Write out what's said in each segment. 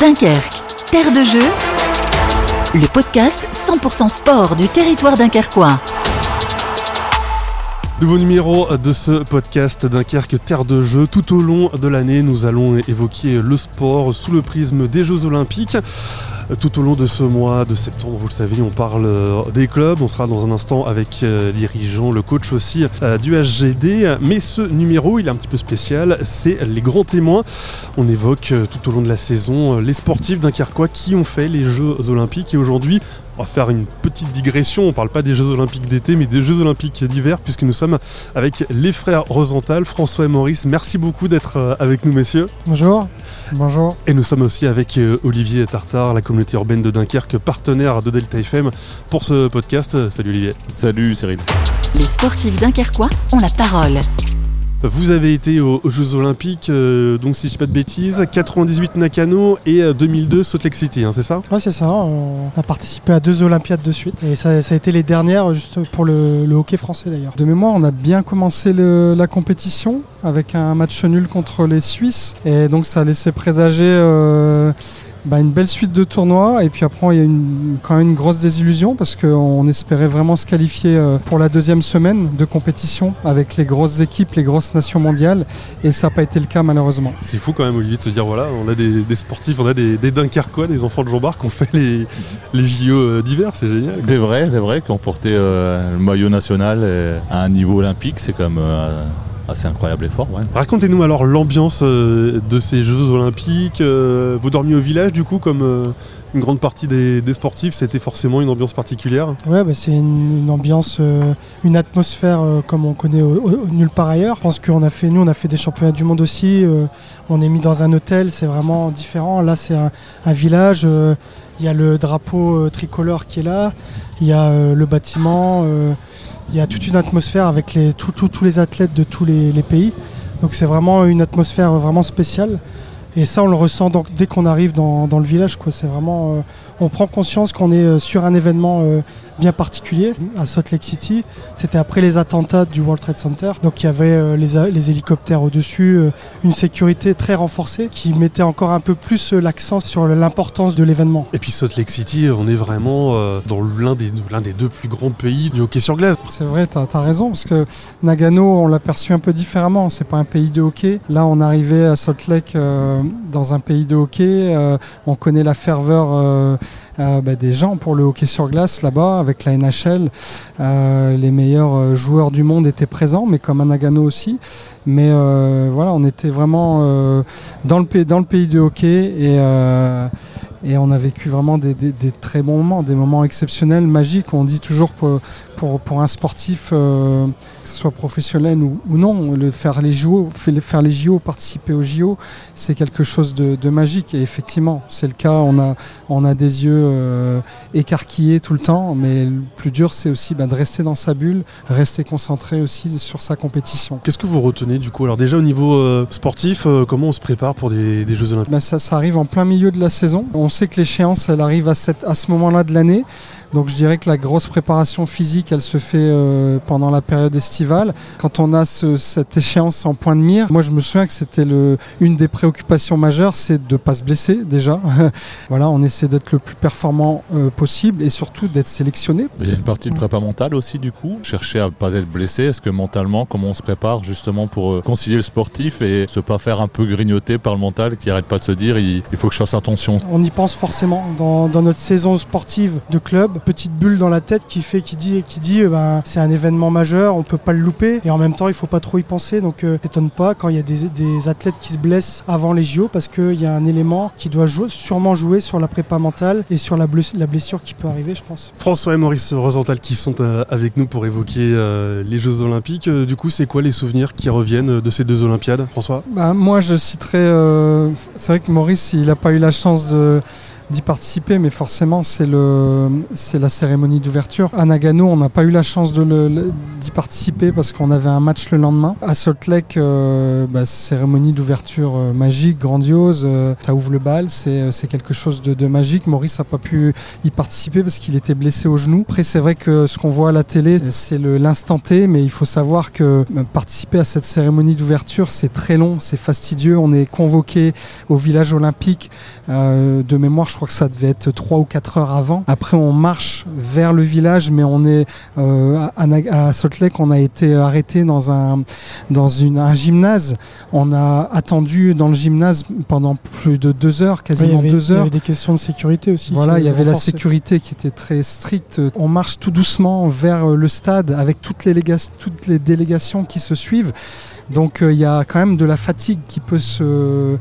Dunkerque, terre de jeu, le podcast 100% sport du territoire dunkerquois. Nouveau numéro de ce podcast Dunkerque Terre de Jeu. Tout au long de l'année, nous allons évoquer le sport sous le prisme des Jeux Olympiques. Tout au long de ce mois de septembre, vous le savez, on parle euh, des clubs. On sera dans un instant avec euh, dirigeant, le coach aussi euh, du HGD. Mais ce numéro, il est un petit peu spécial. C'est les grands témoins. On évoque tout au long de la saison les sportifs dunkerquois qui ont fait les Jeux Olympiques. Et aujourd'hui, on va faire une petite digression. On parle pas des Jeux Olympiques d'été, mais des Jeux Olympiques d'hiver, puisque nous sommes avec les frères Rosenthal, François et Maurice. Merci beaucoup d'être avec nous, messieurs. Bonjour. Bonjour. Et nous sommes aussi avec Olivier Tartare, la communauté urbaine de Dunkerque, partenaire de Delta FM pour ce podcast. Salut Olivier. Salut Cyril. Les sportifs dunkerquois ont la parole. Vous avez été aux, Jeux Olympiques, euh, donc si je dis pas de bêtises, 98 Nakano et 2002 Salt Lake City, hein, c'est ça? Oui, c'est ça. On a participé à deux Olympiades de suite. Et ça, a été les dernières juste pour le, hockey français d'ailleurs. De mémoire, on a bien commencé la compétition avec un match nul contre les Suisses. Et donc ça a laissé présager. Euh, bah, une belle suite de tournois et puis après il y a une, quand même une grosse désillusion parce qu'on espérait vraiment se qualifier euh, pour la deuxième semaine de compétition avec les grosses équipes, les grosses nations mondiales et ça n'a pas été le cas malheureusement. C'est fou quand même Olivier de se dire voilà on a des, sportifs, on a des, des Dunkerquois, des enfants de Jean-Bart qui ont fait les, les JO euh, d'hiver, c'est génial. Des vrais, des vrais qui ont porté euh, le maillot national à un niveau olympique, c'est comme c'est incroyable effort. Ouais. Racontez-nous alors l'ambiance euh, de ces Jeux Olympiques. Euh, vous dormiez au village du coup comme euh, une grande partie des, sportifs, c'était forcément une ambiance particulière? Ouais, bah, c'est une, ambiance, une atmosphère comme on connaît nulle part ailleurs. Je pense qu'on a fait, nous, on a fait des championnats du monde aussi. on est mis dans un hôtel, c'est vraiment différent. Là, c'est un, un, village. Il y a le drapeau tricolore qui est là. Il y a le bâtiment il y a toute une atmosphère avec tous les athlètes de tous les, pays. Donc c'est vraiment une atmosphère vraiment spéciale. Et ça, on le ressent donc, dès qu'on arrive dans, le village. C'est vraiment, euh, on prend conscience qu'on est euh, sur un événement euh, bien particulier à Salt Lake City. C'était après les attentats du World Trade Center. Donc il y avait euh, les, hélicoptères au-dessus, une sécurité très renforcée qui mettait encore un peu plus l'accent sur l'importance de l'événement. Et puis Salt Lake City, on est vraiment dans l'un des, des deux plus grands pays du hockey sur glace. C'est vrai, tu as, raison, parce que Nagano, on l'a perçu un peu différemment. C'est pas un pays de hockey. Là, on arrivait à Salt Lake dans un pays de hockey. on connaît la ferveur euh, bah, des gens pour le hockey sur glace là-bas avec la NHL. Euh, les meilleurs euh, joueurs du monde étaient présents, mais comme à Nagano aussi. Mais voilà, on était vraiment dans, le pays, dans le pays du hockey et on a vécu vraiment des, très bons moments, des moments exceptionnels, magiques. On dit toujours pour, un sportif, euh, que ce soit professionnel ou, non, le faire les JO, faire les JO, participer aux JO, c'est quelque chose de, magique. Et effectivement, c'est le cas. On a, on a des yeux euh, écarquillés tout le temps, mais le plus dur, c'est aussi bah, de rester dans sa bulle, rester concentré aussi sur sa compétition. Qu'est-ce que vous retenez du coup? Alors déjà au niveau euh, sportif, comment on se prépare pour des, Jeux Olympiques? Bah, ça, ça, arrive en plein milieu de la saison. On sait que l'échéance, elle arrive à, cette, à ce moment-là de l'année. Donc je dirais que la grosse préparation physique, elle se fait euh, pendant la période estivale. Quand on a cette échéance en point de mire, moi je me souviens que c'était une des préoccupations majeures, c'est de ne pas se blesser déjà. voilà, on essaie d'être le plus performant euh, possible et surtout d'être sélectionné. Il y a une partie de prépa mentale aussi du coup, chercher à ne pas être blessé. Est-ce que mentalement, comment on se prépare justement pour euh, concilier le sportif et se pas faire un peu grignoter par le mental qui arrête pas de se dire il, faut que je fasse attention? On y pense forcément dans, dans notre saison sportive de club petite bulle dans la tête qui fait qui dit qui dit euh, bah, c'est un événement majeur, on peut pas le louper et en même temps il faut pas trop y penser donc euh, t'étonne pas quand il y a des, des, athlètes qui se blessent avant les JO parce qu'il y a un élément qui doit jouer, sûrement jouer sur la prépa mentale et sur la, blessure, la blessure qui peut arriver je pense. François et Maurice Rosenthal qui sont euh, avec nous pour évoquer les Jeux Olympiques. Du coup c'est quoi les souvenirs qui reviennent de ces deux Olympiades François? Bah, Moi je citerai, c'est vrai que Maurice il n'a pas eu la chance de d'y participer, mais forcément c'est le c'est la cérémonie d'ouverture. À Nagano, on n'a pas eu la chance de d'y participer parce qu'on avait un match le lendemain. À Salt Lake, euh, bah, cérémonie d'ouverture euh, magique, grandiose. Euh, ça ouvre le bal, c'est quelque chose de, de, magique. Maurice n'a pas pu y participer parce qu'il était blessé au genou. Après, c'est vrai que ce qu'on voit à la télé, c'est l'instant T, mais il faut savoir que participer à cette cérémonie d'ouverture, c'est très long, c'est fastidieux. On est convoqué au village olympique. de mémoire, je crois que ça devait être 3 ou 4 heures avant. Après, on marche vers le village, mais on est à, à Salt Lake, on a été arrêté dans un dans une, un gymnase. On a attendu dans le gymnase pendant plus de deux heures, quasiment deux heures. Il y avait des questions de sécurité aussi. Voilà, il y avait la sécurité qui était très stricte. On marche tout doucement vers le stade avec toutes les, toutes les délégations qui se suivent. Donc euh, il y a quand même de la fatigue qui peut se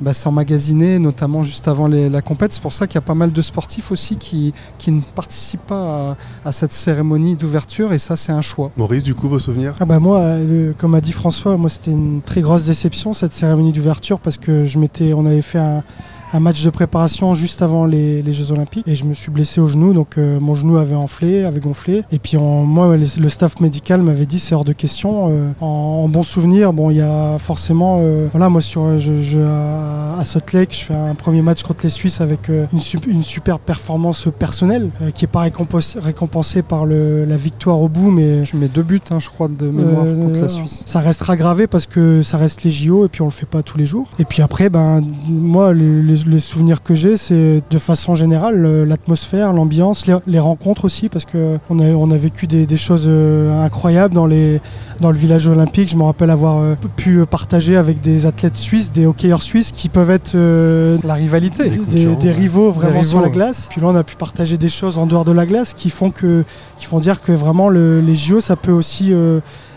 bah, s'emmagasiner, notamment juste avant la compète. C'est pour ça qu'il y a pas mal de sportifs aussi qui, qui ne participent pas à, cette cérémonie d'ouverture et ça c'est un choix. Maurice, du coup, vos souvenirs? Ah bah Moi, comme a dit François, moi c'était une très grosse déception cette cérémonie d'ouverture parce que je m'étais, on avait fait un un match de préparation juste avant les, Jeux Olympiques et je me suis blessé au genou, donc euh, mon genou avait enflé, avait gonflé. Et puis moi, le staff médical m'avait dit c'est hors de question. Euh, en, bon souvenir, bon, il y a forcément, euh, voilà, moi sur, je, à, Salt Lake, je fais un premier match contre les Suisses avec une, super performance personnelle qui n'est pas récompensée, par la victoire au bout, mais je mets deux buts, hein, je crois, de mémoire contre la Suisse. Ça restera gravé parce que ça reste les JO et puis on le fait pas tous les jours. Et puis après, ben moi les les souvenirs que j'ai, c'est de façon générale l'atmosphère, l'ambiance, les, rencontres aussi, parce qu'on a, on a vécu des, choses euh, incroyables dans, les, dans le village olympique. Je me rappelle avoir euh, pu partager avec des athlètes suisses, des hockeyeurs suisses, qui peuvent être euh, la rivalité, des, rivaux vraiment sur la glace. Puis là, on a pu partager des choses en dehors de la glace qui font, que, qui font dire que vraiment les JO, ça peut aussi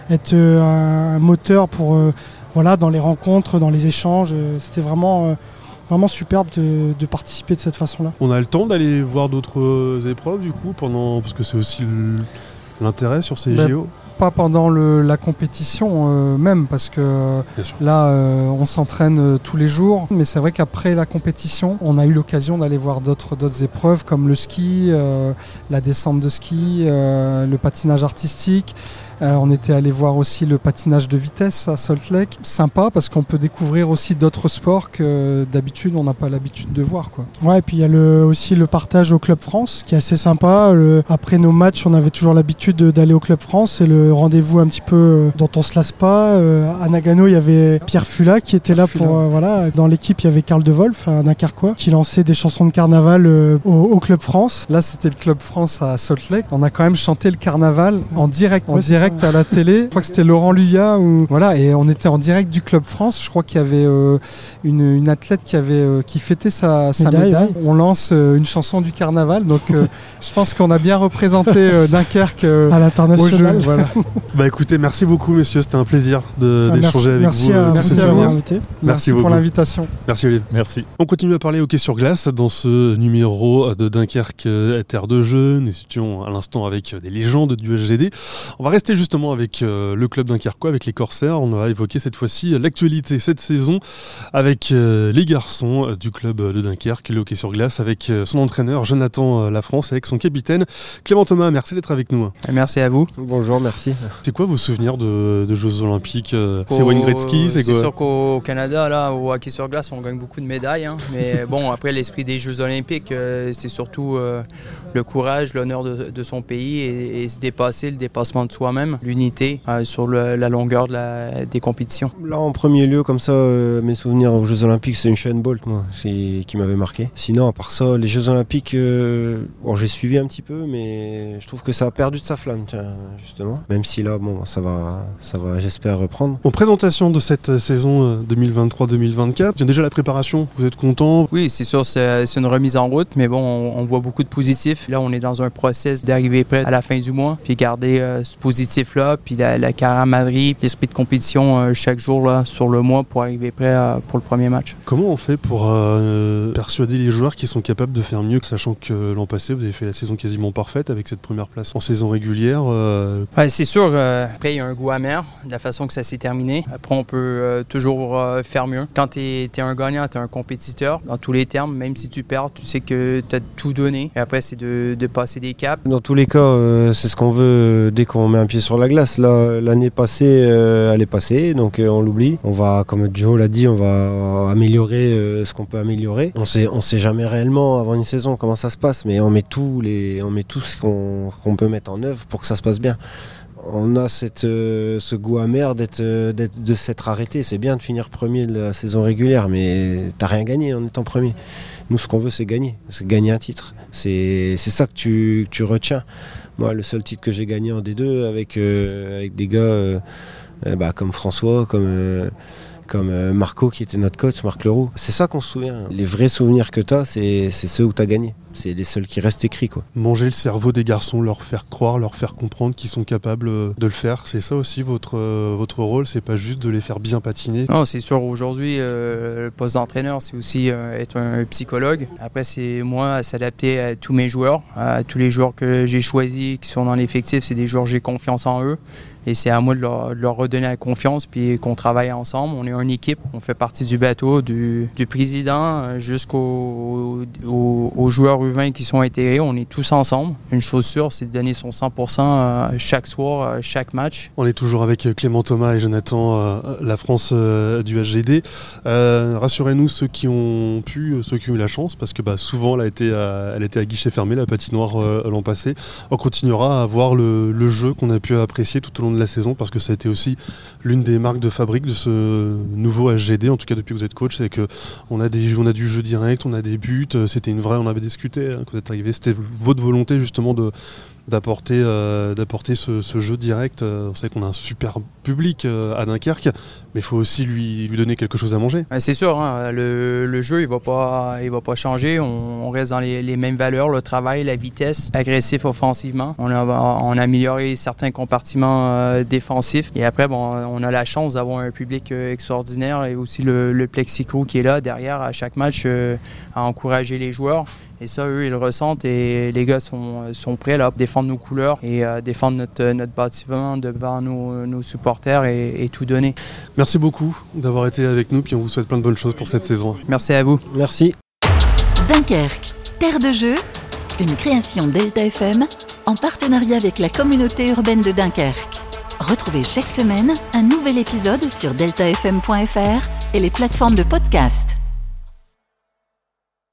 être un moteur pour voilà, dans les rencontres, dans les échanges. C'était vraiment vraiment superbe de, participer de cette façon-là. On a le temps d'aller voir d'autres épreuves du coup pendant parce que c'est aussi l'intérêt sur ces ben, JO pas pendant la compétition euh, même, parce que là, euh, on s'entraîne euh, tous les jours. Mais c'est vrai qu'après la compétition, on a eu l'occasion d'aller voir d'autres épreuves comme le ski, la descente de ski, le patinage artistique. On était allé voir aussi le patinage de vitesse à Salt Lake. Sympa parce qu'on peut découvrir aussi d'autres sports que d'habitude on n'a pas l'habitude de voir. Quoi. Ouais, et puis il y a le, aussi le partage au Club France qui est assez sympa. après nos matchs, on avait toujours l'habitude d'aller au Club France et le rendez-vous un petit peu euh, dont on se lasse pas. Euh, à Nagano, il y avait Pierre Fula qui était là pour euh, voilà. Dans l'équipe, il y avait Karl De Wolf, un Carquois, qui lançait des chansons de carnaval au, Club France. Là, c'était le Club France à Salt Lake. On a quand même chanté le carnaval en direct, en direct à la télé. Je crois que c'était Laurent Luya ou voilà, et on était en direct du Club France. Je crois qu'il y avait une, athlète qui avait qui fêtait sa, médaille. On lance une chanson du carnaval, donc je pense qu'on a bien représenté Dunkerque à l'international. Voilà. bah écoutez, merci beaucoup messieurs, c'était un plaisir ah, d'échanger avec merci vous. À, merci à vous. Merci, pour l'invitation. Merci Olivier. Merci. On continue à parler hockey sur glace dans ce numéro de Dunkerque euh, Terre de jeu. Nous étions à l'instant avec des légendes du SGD. On va rester justement avec euh, le club dunkerquois, avec les Corsaires. On va évoquer cette fois-ci l'actualité cette saison avec euh, les garçons du club de Dunkerque, le hockey sur glace, avec son entraîneur Jonathan Lafrance, avec son capitaine Clément Thomas. Merci d'être avec nous. Merci à vous. Bonjour, merci. C'est quoi vos souvenirs de, Jeux Olympiques euh, C'est Wayne Gretzky C'est sûr qu'au Canada, là, au hockey sur glace, on gagne beaucoup de médailles. Hein. Mais bon, après, l'esprit des Jeux Olympiques, euh, c'est surtout euh, le courage, l'honneur de, son pays et, se dépasser, le dépassement de soi-même, l'unité sur la longueur des compétitions. Là, en premier lieu, comme ça, mes souvenirs aux Jeux Olympiques, c'est une chaîne Bolt, moi, qui m'avait marqué. Sinon, à part ça, les Jeux Olympiques, bon, j'ai suivi un petit peu, mais je trouve que ça a perdu de sa flamme, justement. Même si là, bon, ça va, ça va j'espère, reprendre. En présentation de cette saison 2023-2024, euh, il déjà la préparation, vous êtes content? Oui, c'est sûr, c'est une remise en route, mais bon, on, voit beaucoup de positifs. Là, on est dans un process d'arriver prêt à la fin du mois, puis garder euh, ce positif objectif-là, puis la, la camaraderie, l'esprit de compétition chaque jour là, sur le mois pour arriver prêt pour le premier match. Comment on fait pour persuader les joueurs qui sont capables de faire mieux, sachant que l'an passé, vous avez fait la saison quasiment parfaite avec cette première place en saison régulière ouais, C'est sûr, après il y a un goût amer de la façon que ça s'est terminé. Après, on peut toujours faire mieux. Quand tu es, es, un gagnant, tu es un compétiteur dans tous les termes, même si tu perds, tu sais que tu as tout donné. Et après, c'est de, de, passer des caps. Dans tous les cas, euh, c'est ce qu'on veut euh, dès qu'on met un pied sur la glace. L'année passée, euh, elle est passée, donc on l'oublie. On va, comme Joe l'a dit, on va améliorer ce qu'on peut améliorer. On sait, sait jamais réellement avant une saison comment ça se passe, mais on met tout, on met tout ce qu'on peut mettre en œuvre pour que ça se passe bien on a ce goût amer d'être, de s'être arrêté. C'est bien de finir premier de la saison régulière, mais t'as rien gagné en étant premier. Nous, ce qu'on veut, c'est gagner. C'est gagner un titre. C'est ça que tu, retiens. Moi, le seul titre que j'ai gagné en D2 avec, euh, avec des gars euh, euh, bah, comme François, comme comme Marco qui était notre coach, Marc Leroux. C'est ça qu'on se souvient. Les vrais souvenirs que tu as, c'est ceux où tu as gagné c'est les seuls qui restent écrits. Quoi. Manger le cerveau des garçons, leur faire croire, leur faire comprendre qu'ils sont capables euh, de le faire, c'est ça aussi votre, euh, votre rôle, c'est pas juste de les faire bien patiner? Non, c'est sûr, aujourd'hui, euh, le poste d'entraîneur, c'est aussi être un psychologue. Après, c'est moi à s'adapter à tous mes joueurs, à tous les joueurs que j'ai choisis, qui sont dans l'effectif, c'est des joueurs j'ai confiance en eux. Et c'est à moi de leur, redonner la confiance, puis qu'on travaille ensemble. On est une équipe, on fait partie du bateau, du, président jusqu'aux aux, joueurs U20 qui sont intégrés. On est tous ensemble. Une chose sûre, c'est de donner son 100% euh, chaque soir, euh, chaque match. On est toujours avec Clément Thomas et Jonathan, euh, la France du HGD. Rassurez-nous ceux qui ont pu, ceux qui ont eu la chance, parce que bah, souvent elle a été était à guichet fermé, la patinoire l'an passé. On continuera à voir le, jeu qu'on a pu apprécier tout au long de la saison parce que ça a été aussi l'une des marques de fabrique de ce nouveau HGD, en tout cas depuis que vous êtes coach, c'est que on a, on a du jeu direct, on a des buts, c'était une vraie, on avait discuté hein, vous êtes arrivé, c'était votre volonté justement d'apporter euh, ce, jeu direct. Euh, on sait qu'on a un super public euh, à Dunkerque, mais il faut aussi lui, lui donner quelque chose à manger. C'est sûr, hein, le, jeu il va pas va pas changer. On, reste dans les, mêmes valeurs, le travail, la vitesse, agressif offensivement. On a, amélioré certains compartiments défensifs et après on a la chance d'avoir un public extraordinaire et aussi le, le plexico qui est là derrière à chaque match à encourager les joueurs. Et ça, eux, ils le ressentent et les gars sont, sont prêts là, à défendre nos couleurs et à défendre notre, notre bâtiment devant nos, nos supporters et, tout donner. Merci beaucoup d'avoir été avec nous, puis on vous souhaite plein de bonnes choses pour cette saison. Merci à vous. Merci. Dunkerque, terre de jeu, une création Delta FM en partenariat avec la communauté urbaine de Dunkerque. Retrouvez chaque semaine un nouvel épisode sur deltafm.fr et les plateformes de podcast.